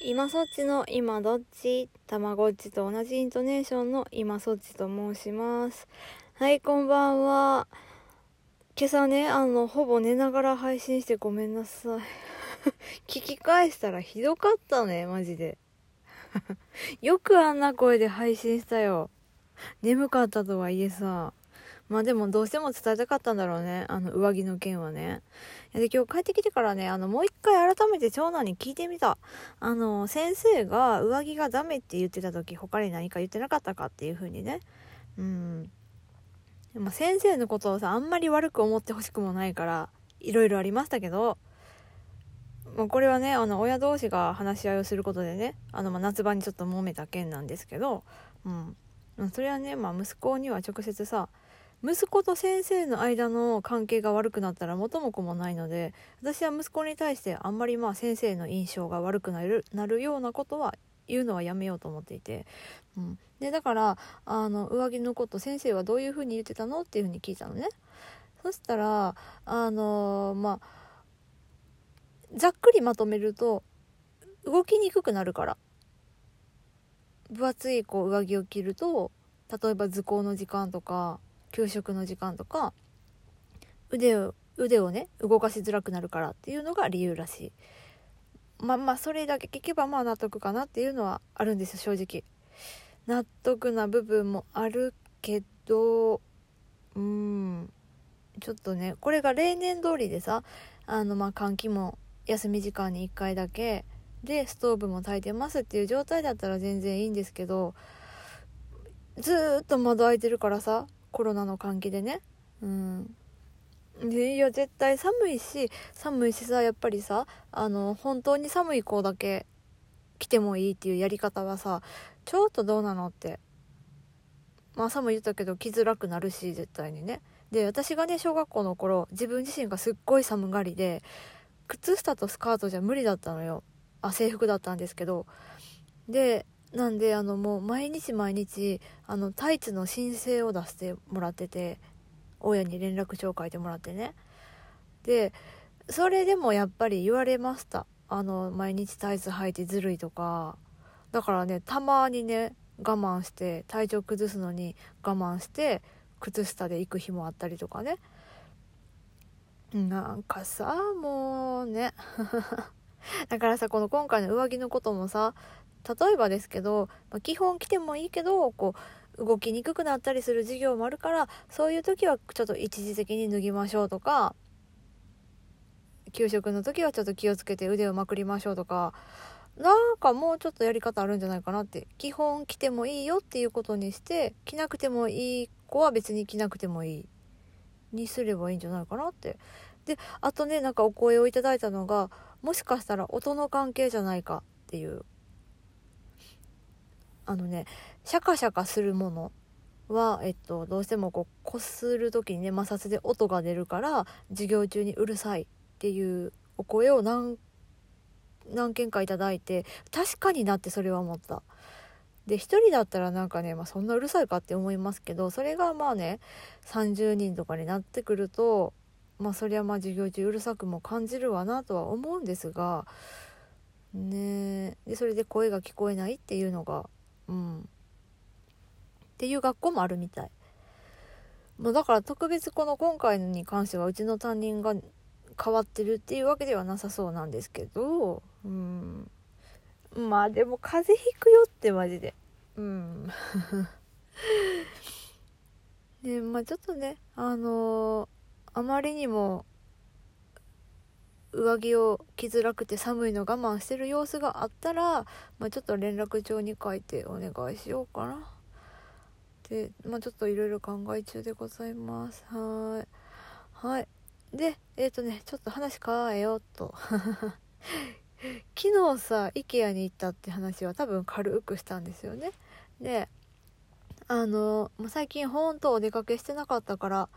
今そっちの今どっち？たまごっちと同じイントネーションの今そっちと申します。はい、こんばんは。今朝ね、あの、ほぼ寝ながら配信してごめんなさい。聞き返したらひどかったね、マジで。よくあんな声で配信したよ。眠かったとはいえさ。まあでもどうしても伝えたかったんだろうね。あの上着の件はね。で今日帰ってきてからね、あのもう一回改めて長男に聞いてみた。あの先生が上着がダメって言ってた時他に何か言ってなかったかっていう風にね。うん。でも先生のことをさ、あんまり悪く思ってほしくもないから、いろいろありましたけど、まあ、これはね、あの親同士が話し合いをすることでね、あのま夏場にちょっと揉めた件なんですけど、うん。まあそれはね、まあ息子には直接さ、息子と先生の間の関係が悪くなったら元も子もないので私は息子に対してあんまりまあ先生の印象が悪くなるなるようなことは言うのはやめようと思っていて、うん、でだからあの上着のこと先生はどういうふうに言ってたのっていうふうに聞いたのね。そしたらあのまあざっくりまとめると動きにくくなるから。分厚いこう上着を着ると例えば図工の時間とか給食の時間とか腕を腕をね動かしづらくなるからっていうのが理由らしい。まあまあそれだけ聞けばまあ納得かなっていうのはあるんですよ正直。納得な部分もあるけどうんちょっとねこれが例年通りでさあのまあ換気も休み時間に1回だけでストーブも炊いてますっていう状態だったら全然いいんですけどずっと窓開いてるからさコロナの換気でね。うん。でいや絶対寒いし寒いしさやっぱりさあの本当に寒い子だけ来てもいいっていうやり方はさちょっとどうなのって。まあ朝も言ったけど来づらくなるし絶対にね。で私がね小学校の頃自分自身がすっごい寒がりで靴下とスカートじゃ無理だったのよ。あ制服だったんですけど。でなんであのもう毎日毎日あのタイツの申請を出してもらってて親に連絡帳書いてもらってね。でそれでもやっぱり言われました。あの毎日タイツ履いてずるいとか。だからねたまにね我慢して体調崩すのに我慢して靴下で行く日もあったりとかね。なんかさもうね。だからさこの今回の上着のこともさ例えばですけど、まあ、基本着てもいいけどこう動きにくくなったりする授業もあるからそういう時はちょっと一時的に脱ぎましょうとか給食の時はちょっと気をつけて腕をまくりましょうとかなんかもうちょっとやり方あるんじゃないかなって基本着てもいいよっていうことにして着なくてもいい子は別に着なくてもいいにすればいいんじゃないかなってであとねなんかお声をいただいたのがもしかしたら音の関係じゃないかっていうあのねシャカシャカするものは、えっと、どうしてもこうこする時にね摩擦で音が出るから授業中にうるさいっていうお声を何何件かいただいて確かになってそれは思った。で1人だったらなんかね、まあ、そんなうるさいかって思いますけどそれがまあね30人とかになってくるとまあそりゃまあ授業中うるさくも感じるわなとは思うんですがねでそれで声が聞こえないっていうのがうん。っていう学校もあるみたい。まあ、だから特別この今回に関してはうちの担任が変わってるっていうわけではなさそうなんですけどうん。まあでも風邪ひくよってマジで。うん。でまあちょっとねあのーあまりにも上着を着づらくて寒いの我慢してる様子があったら、まあ、ちょっと連絡帳に書いてお願いしようかな。で、まあ、ちょっといろいろ考え中でございます。はい。はい。でえっ、ー、とねちょっと話変えようと。昨日さ IKEA に行ったって話は多分軽くしたんですよね。であの最近ほんとお出かけしてなかったから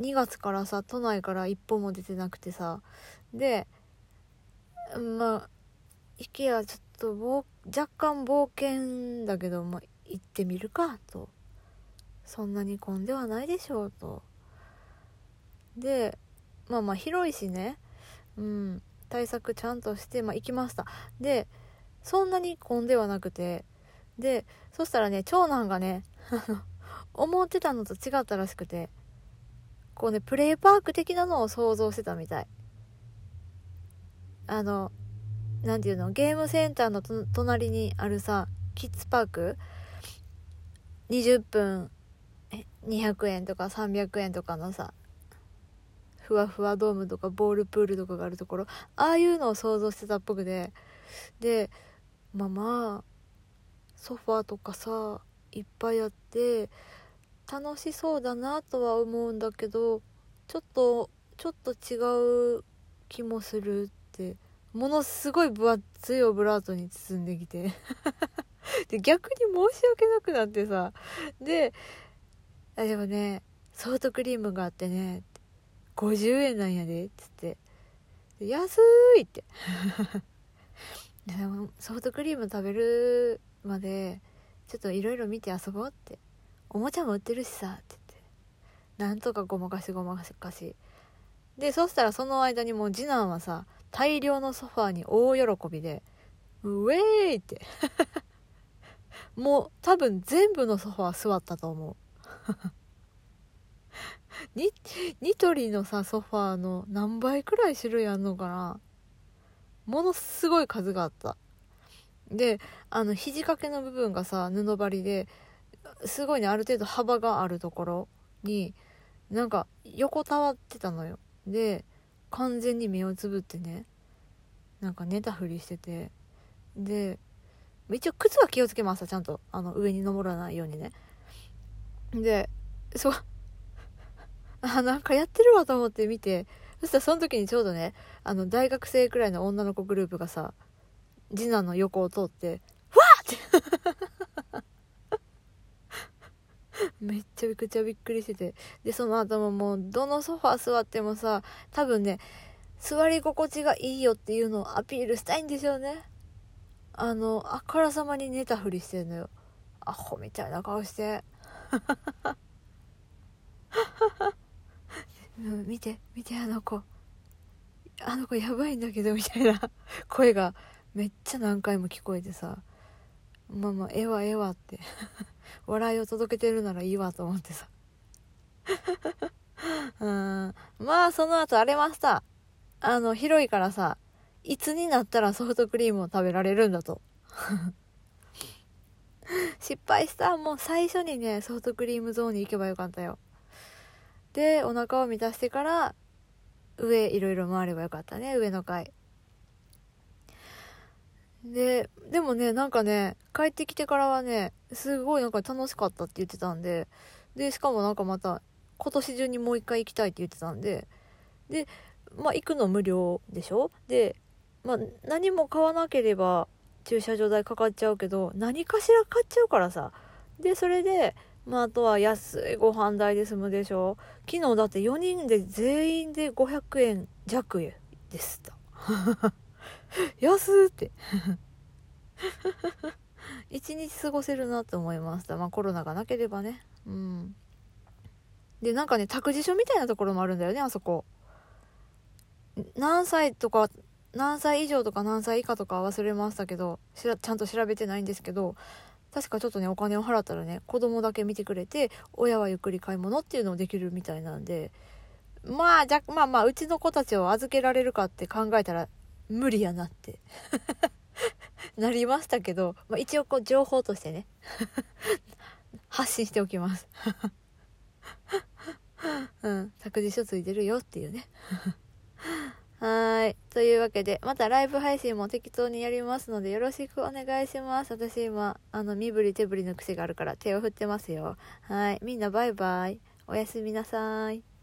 2月からさ都内から一歩も出てなくてさ。でまあ IKEA ちょっと若干冒険だけど、まあ、行ってみるかと。そんなに混んではないでしょうと。でまあまあ広いしね。うん。対策ちゃんとして、まあ、行きました。でそんなに混んではなくて。でそしたらね長男がね 思ってたのと違ったらしくて。こうねプレイパーク的なのを想像してたみたい。あの何ていうの？ゲームセンターの隣にあるさキッズパーク？20分200円とか300円とかのさふわふわドームとかボールプールとかがあるところ？ああいうのを想像してたっぽくて。でまあまあソファーとかさいっぱいあって楽しそうだなとは思うんだけどちょっとちょっと違う気もするって。ものすごい分厚いオブラートに包んできて。で逆に申し訳なくなってさ。であでもねソフトクリームがあってね50円なんやでっつって。安いって。でもソフトクリーム食べるまでちょっといろいろ見て遊ぼうって。おもちゃも売ってるしさって言って。なんとかごまかしごまかし。でそしたらその間にもう次男はさ大量のソファーに大喜びでウェーイって。もう多分全部のソファー座ったと思う。ニニトリのさソファーの何倍くらい種類あんのかな。ものすごい数があった。であの肘掛けの部分がさ布張りですごいねある程度幅があるところになんか横たわってたのよ。で完全に目をつぶってねなんか寝たふりしてて。で一応靴は気をつけましたちゃんと。あの上に登らないようにね。でそう。あなんかやってるわと思って見てそしたらその時にちょうどねあの大学生くらいの女の子グループがさ次男の横を通って「わってめっちゃくちゃびっくりしてて。でその後ももうどのソファー座ってもさ多分ね座り心地がいいよっていうのをアピールしたいんでしょうね。あのあからさまに寝たふりしてんのよ。アホみたいな顔して。見て見てあの子。あの子やばいんだけどみたいな。声がめっちゃ何回も聞こえてさ。まあまあええわええわって。笑いを届けてるならいいわと思ってさ。うん。まあその後荒れましたあの広いからさいつになったらソフトクリームを食べられるんだと。失敗した。もう最初にねソフトクリームゾーンに行けばよかったよ。でお腹を満たしてから上いろいろ回ればよかったね。上の階。ででもねなんかね帰ってきてからはねすごいなんか楽しかったって言ってたんででしかもなんかまた今年中にもう一回行きたいって言ってたんででまあ行くの無料でしょ？でまあ何も買わなければ駐車場代かかっちゃうけど何かしら買っちゃうからさ。でそれでまあ、あとは安いご飯代で済むでしょ？昨日だって4人で全員で500円弱でした 安って。一日過ごせるなと思いました。まあコロナがなければね。うん。でなんかね託児所みたいなところもあるんだよねあそこ。何歳とか何歳以上とか何歳以下とか忘れましたけどちゃんと調べてないんですけど確かちょっとねお金を払ったらね子供だけ見てくれて親はゆっくり買い物っていうのをできるみたいなんでまあじゃまあまあうちの子たちを預けられるかって考えたら無理やなって。なりましたけど、まあ、一応こう情報としてね 発信しておきます うん託児所ついてるよっていうねはい。というわけで、またライブ配信も適当にやりますので、よろしくお願いします。私今、あの、身振り手振りの癖があるから手を振ってますよ。はい。みんなバイバイ。おやすみなさい。